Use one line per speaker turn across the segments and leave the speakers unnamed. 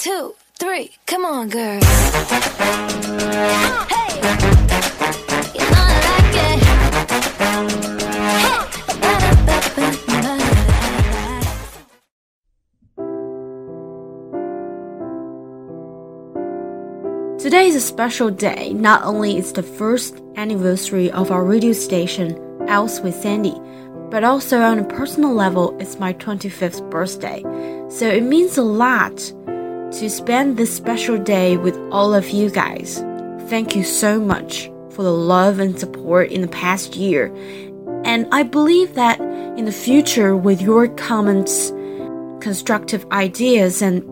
Two, three, come on, girl. Hey, you know I like it. Hey,
Today is a special day. Not only is the first anniversary of our radio station, IELTS with Sandy, but also on a personal level, it's my 25th birthday. So it means a lot to spend this special day with all of you guys. Thank you so much for the love and support in the past year. And I believe that in the future, with your comments, constructive ideas, and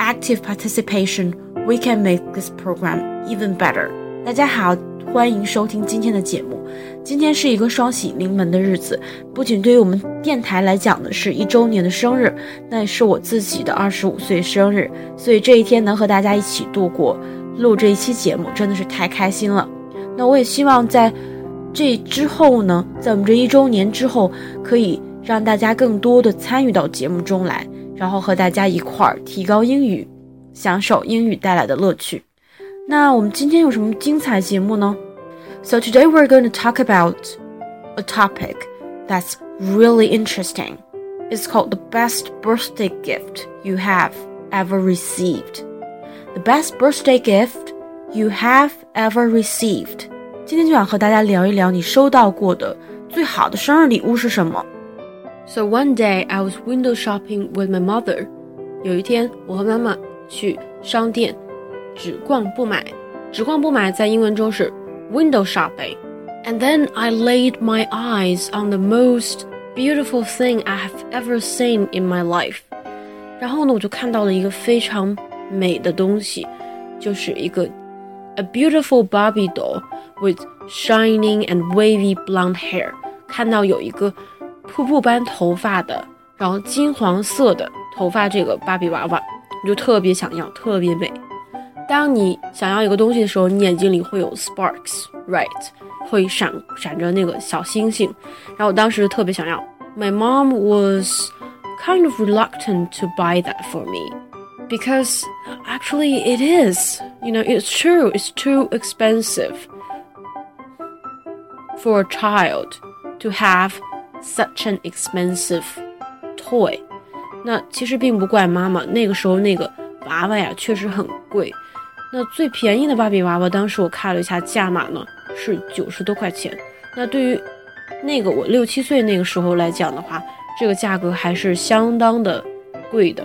active participation, we can make this program even better. 大家好， 欢迎收听今天的节目。今天是一个双喜临门的日子，不仅对于我们电台来讲呢是一周年的生日，那也是我自己的二十五岁生日。所以这一天能和大家一起度过，录这一期节目真的是太开心了。那我也希望在这之后呢，在我们这一周年之后，可以让大家更多的参与到节目中来，然后和大家一块儿提高英语，享受英语带来的乐趣。那我们今天有什么精彩节目呢？So today we're going to talk about a topic that's really interesting. It's called the best birthday gift you have ever received. The best birthday gift you have ever received. 今天就想和大家聊一聊你收到过的最好的生日礼物是什么。So one day I was window shopping with my mother. 有一天，我和妈妈去商店， 只逛不买。只逛不买在英文中是 window shopping. And then I laid my eyes on the most beautiful thing I have ever seen in my life. 然后呢，我就看到了一个非常美的东西，就是一个 a beautiful Barbie doll with shining and wavy blonde hair。看到有一个瀑布般头发的，然后金黄色的头发这个芭比娃娃，我就特别想要，特别美。当你想要一个东西的时候，你眼睛里会有 sparks，right？会闪闪着那个小星星。然后我当时特别想要。My mom was kind of reluctant to buy that for me because actually it is. You know, it's true. It's too expensive for a child to have such an expensive toy. 那其实并不怪妈妈，那个时候那个娃娃呀确实很贵。 那最便宜的芭比娃娃，当时我看了一下价码呢，是九十多块钱。那对于那个我六七岁那个时候来讲的话，这个价格还是相当的贵的。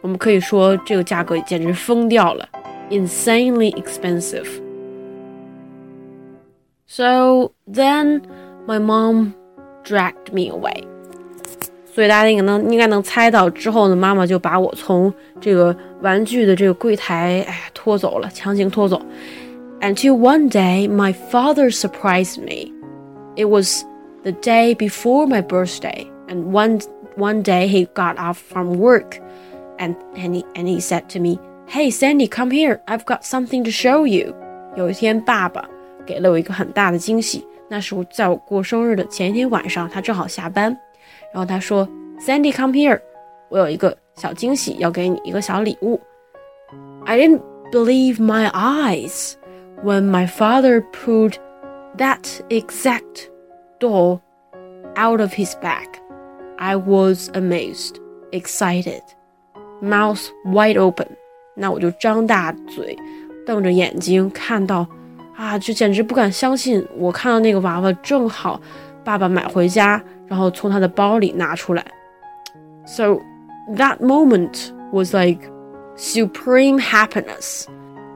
我们可以说这个价格简直疯掉了，insanely expensive。So then my mom dragged me away. 所以大家应该能应该能猜到，之后呢，妈妈就把我从这个玩具的这个柜台，哎，拖走了，强行拖走。Until one day, my father surprised me. It was the day before my birthday, and one one day he got off from work, and and he and he said to me, "Hey, Sandy, come here. I've got something to show you." 有一天，爸爸给了我一个很大的惊喜。那是我在我过生日的前一天晚上，他正好下班。 然后他说：“Sandy, come here，我有一个小惊喜要给你，一个小礼物。” I didn't believe my eyes when my father pulled that exact doll out of his bag. I was amazed, excited, mouth wide open. 那我就张大嘴，瞪着眼睛，看到啊，就简直不敢相信，我看到那个娃娃正好爸爸买回家。 然后从他的包里拿出来。So that moment was like supreme happiness。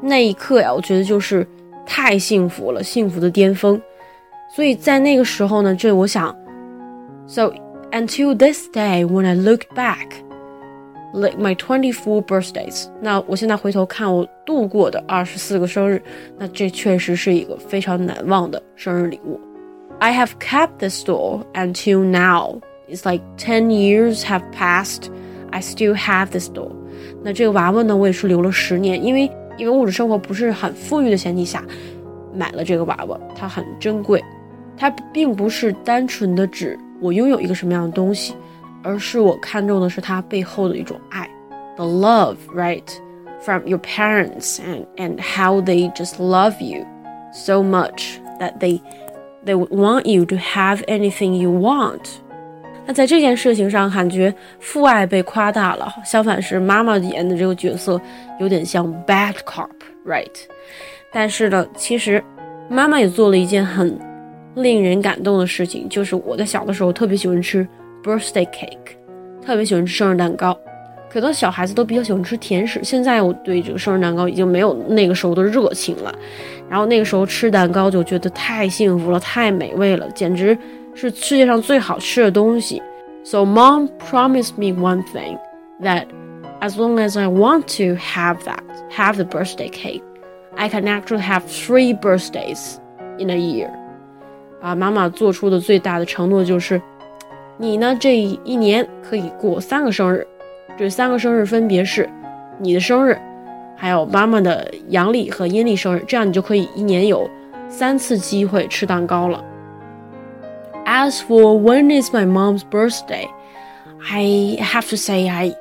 那一刻呀，我觉得就是太幸福了，幸福的巅峰。所以在那个时候呢，这我想，so until this day when I look back, like my twenty four birthdays，那我现在回头看我度过的二十四个生日，那这确实是一个非常难忘的生日礼物。 I have kept this doll until now. It's like 10 years have passed. I still have this doll. 那这个娃娃呢，我也是留了十年，因为因为物质生活不是很富裕的前提下，买了这个娃娃，它很珍贵。它并不是单纯的指我拥有一个什么样的东西，而是我看重的是它背后的一种爱。 the love, right, from your parents and and how they just love you so much that they they would want you to have anything you want. 那在这件事情上，感觉父爱被夸大了，相反是妈妈演的这个角色有点像 bad cop，right？但是呢，其实妈妈也做了一件很令人感动的事情，就是我在小的时候特别喜欢吃 birthday cake，特别喜欢吃生日蛋糕。可能小孩子都比较喜欢吃甜食，现在我对这个生日蛋糕已经没有那个时候的热情了。然后那个时候吃蛋糕就觉得太幸福了，太美味了，简直。是世界上最好吃的东西。So mom promised me one thing that as long as I want to have that, have the birthday cake, I can actually have three birthdays in a year. 啊，妈妈做出的最大的承诺就是，你呢这一年可以过三个生日，这三个生日分别是你的生日，还有妈妈的阳历和阴历生日，这样你就可以一年有三次机会吃蛋糕了。as for when is my mom's birthday, I have to say I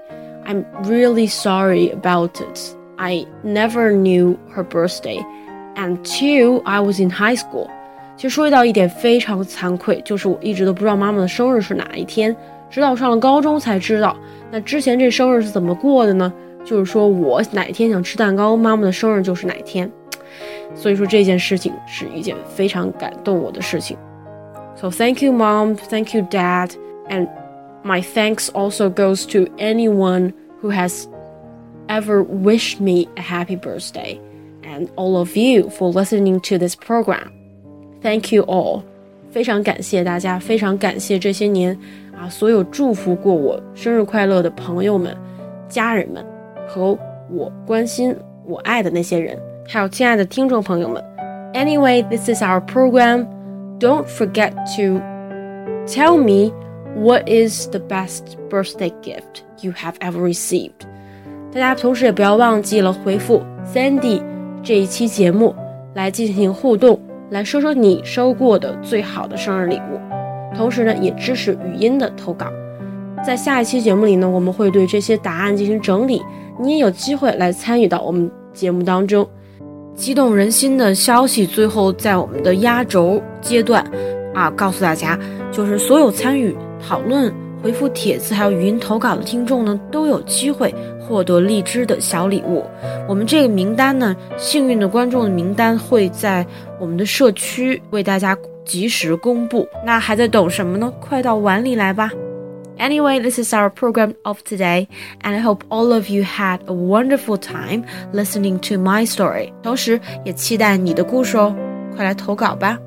I'm really sorry about it. I never knew her birthday until I was in high school. 其实说到一点非常惭愧，就是我一直都不知道妈妈的生日是哪一天，直到我上了高中才知道。那之前这生日是怎么过的呢？就是说我哪天想吃蛋糕，妈妈的生日就是哪天。所以说这件事情是一件非常感动我的事情。so thank you, mom. Thank you, dad. And my thanks also goes to anyone who has ever wished me a happy birthday and all of you for listening to this program. Thank you all. 非常感谢大家，非常感谢这些年 啊，所有祝福过我生日快乐的朋友们、家人们和我关心、我爱的那些人，还有亲爱的听众朋友们。Anyway, this is our program don't forget to tell me what is the best birthday gift you have ever received。大家同时也不要忘记了回复 Sandy 这一期节目来进行互动，来说说你收过的最好的生日礼物。同时呢，也支持语音的投稿。在下一期节目里呢，我们会对这些答案进行整理，你也有机会来参与到我们节目当中。激动人心的消息，最后在我们的压轴阶段，啊，告诉大家，就是所有参与讨论、回复帖子还有语音投稿的听众呢，都有机会获得荔枝的小礼物。我们这个名单呢，幸运的观众的名单会在我们的社区为大家及时公布。那还在等什么呢？快到碗里来吧！Anyway, this is our program of today, and I hope all of you had a wonderful time listening to my story. 同时，也期待你的故事哦，快来投稿吧。